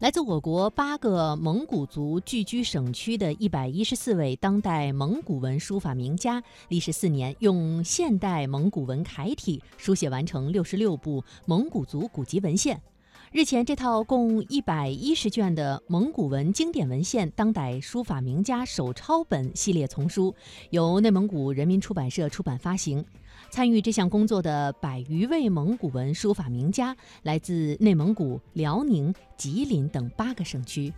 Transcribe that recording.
来自我国八个蒙古族聚居省区的一百一十四位当代蒙古文书法名家，历时四年，用现代蒙古文楷体书写完成六十六部蒙古族古籍文献。日前，这套共一百一十卷的蒙古文经典文献当代书法名家手抄本系列丛书，由内蒙古人民出版社出版发行。参与这项工作的百余位蒙古文书法名家，来自内蒙古、辽宁、吉林等八个省区。